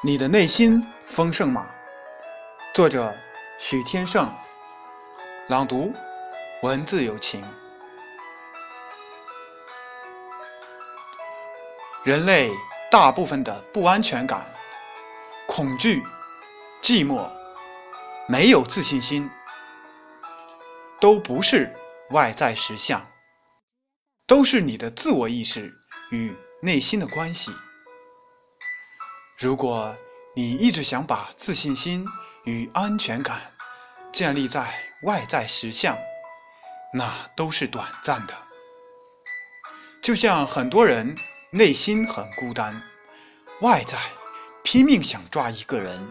你的内心丰盛吗？作者许天胜，朗读文字有情。人类大部分的不安全感、恐惧、寂寞、没有自信心，都不是外在实相，都是你的自我意识与内心的关系。如果你一直想把自信心与安全感建立在外在实相，那都是短暂的。就像很多人内心很孤单，外在拼命想抓一个人，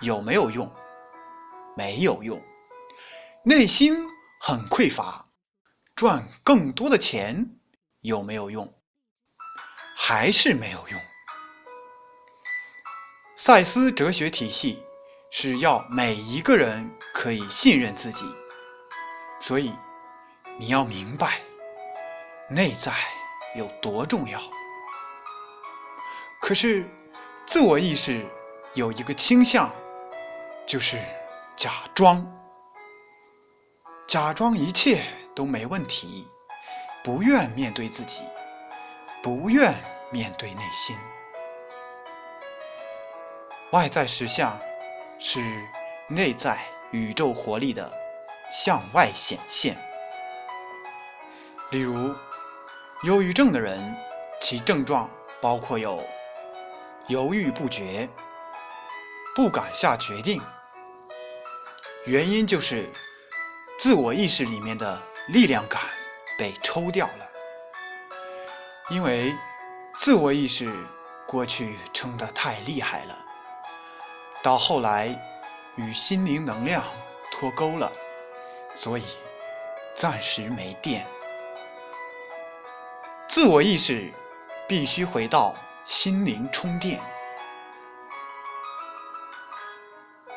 有没有用？没有用。内心很匮乏，赚更多的钱有没有用？还是没有用。赛斯哲学体系是要每一个人可以信任自己，所以你要明白内在有多重要。可是自我意识有一个倾向，就是假装，假装一切都没问题，不愿面对自己，不愿面对内心。外在实相是内在宇宙活力的向外显现。例如，忧郁症的人，其症状包括有犹豫不决、不敢下决定，原因就是自我意识里面的力量感被抽掉了，因为自我意识过去撑得太厉害了。到后来，与心灵能量脱钩了，所以暂时没电。自我意识必须回到心灵充电。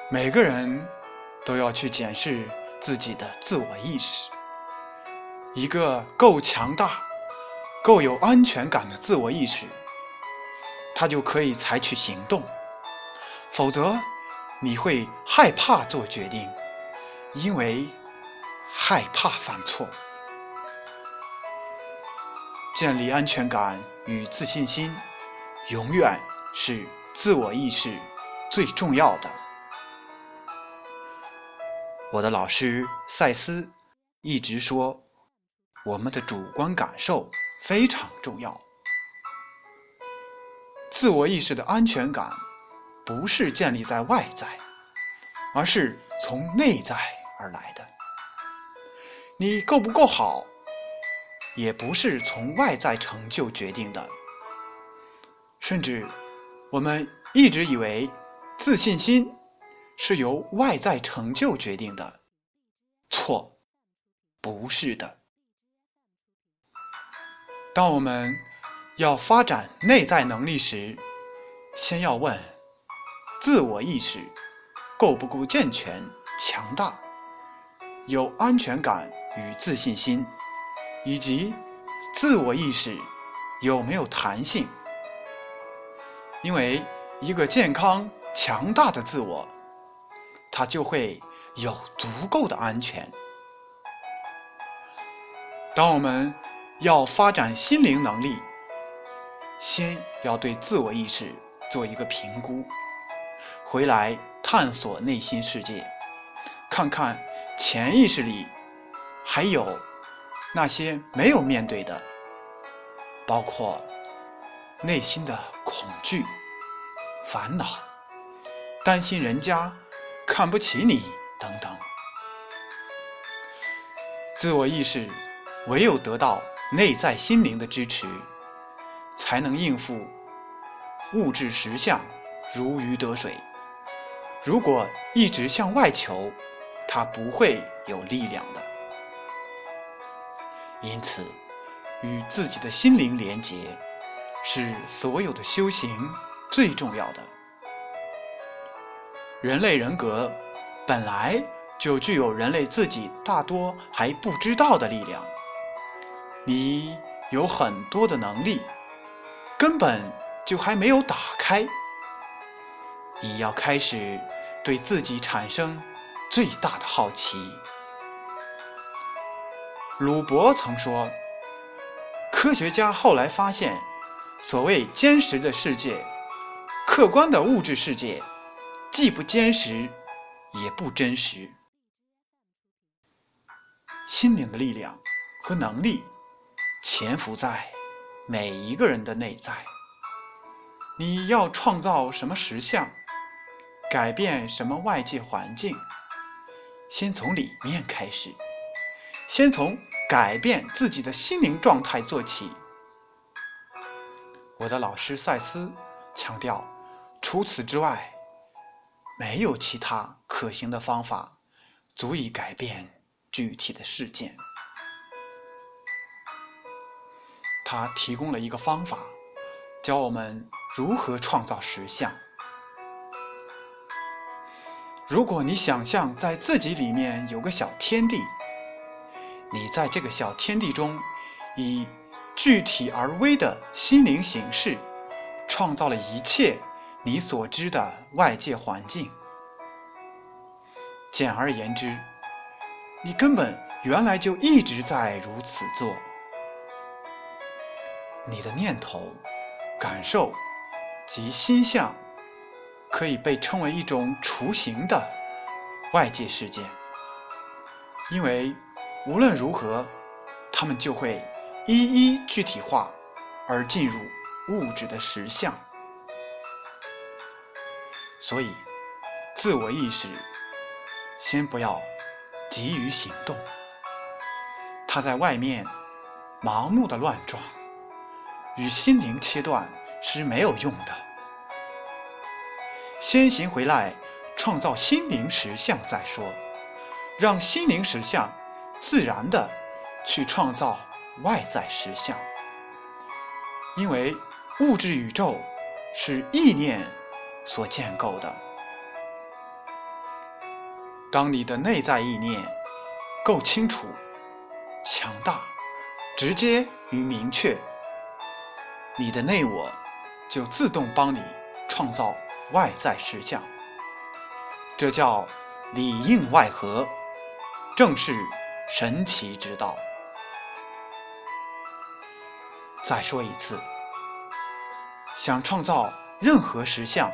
每个人都要去检视自己的自我意识。一个够强大、够有安全感的自我意识，他就可以采取行动。否则，你会害怕做决定，因为害怕犯错。建立安全感与自信心，永远是自我意识最重要的。我的老师赛斯一直说，我们的主观感受非常重要。自我意识的安全感。不是建立在外在，而是从内在而来的。你够不够好，也不是从外在成就决定的。甚至，我们一直以为自信心是由外在成就决定的，错，不是的。当我们要发展内在能力时，先要问。自我意识够不够健全、强大？有安全感与自信心，以及自我意识有没有弹性？因为一个健康、强大的自我，它就会有足够的安全。当我们要发展心灵能力，先要对自我意识做一个评估。回来探索内心世界，看看潜意识里还有那些没有面对的，包括内心的恐惧、烦恼、担心人家看不起你等等。自我意识唯有得到内在心灵的支持，才能应付物质实相如鱼得水。如果一直向外求，他不会有力量的。因此，与自己的心灵连结，是所有的修行最重要的。人类人格本来就具有人类自己大多还不知道的力量。你有很多的能力，根本就还没有打开。你要开始对自己产生最大的好奇。鲁伯曾说：“科学家后来发现，所谓坚实的世界，客观的物质世界，既不坚实，也不真实。心灵的力量和能力潜伏在每一个人的内在。你要创造什么实相，改变什么外界环境，先从里面开始。”先从改变自己的心灵状态做起。我的老师赛斯强调，除此之外，没有其他可行的方法足以改变具体的事件。他提供了一个方法，教我们如何创造实相。如果你想象在自己里面有个小天地。你在这个小天地中，以具体而微的心灵形式，创造了一切你所知的外界环境。简而言之，你根本原来就一直在如此做。你的念头、感受及心象，可以被称为一种雏形的外界事件，因为。无论如何，它们就会一一具体化，而进入物质的实相。所以，自我意识先不要急于行动。它在外面盲目的乱撞，与心灵切断是没有用的。先行回来，创造心灵实相再说，让心灵实相。自然的去创造外在实相，因为物质宇宙是意念所建构的。当你的内在意念够清楚、强大、直接与明确，你的内我就自动帮你创造外在实相。这叫里应外合，正是。神奇之道。再说一次，想创造任何实相，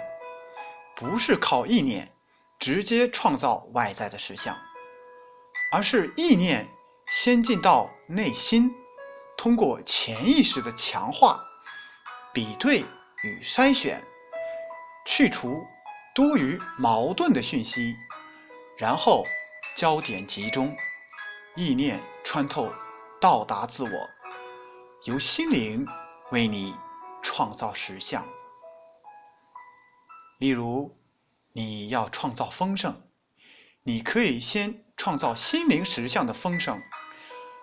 不是靠意念直接创造外在的实相，而是意念先进到内心，通过潜意识的强化、比对与筛选，去除多余矛盾的讯息，然后焦点集中。意念穿透，到达自我，由心灵为你创造实相。例如，你要创造丰盛，你可以先创造心灵实相的丰盛；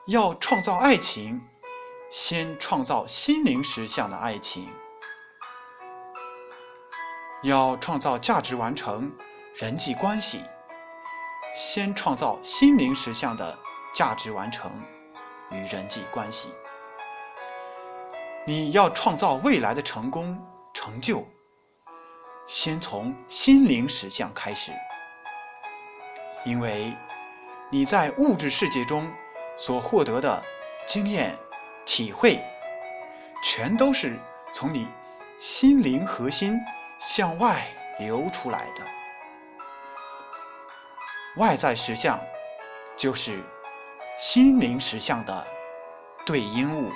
要创造爱情，先创造心灵实相的爱情；要创造价值完成人际关系，先创造心灵实相的。价值完成与人际关系，你要创造未来的成功成就，先从心灵实相开始，因为你在物质世界中所获得的经验体会，全都是从你心灵核心向外流出来的，外在实相就是。心灵实相的对应物。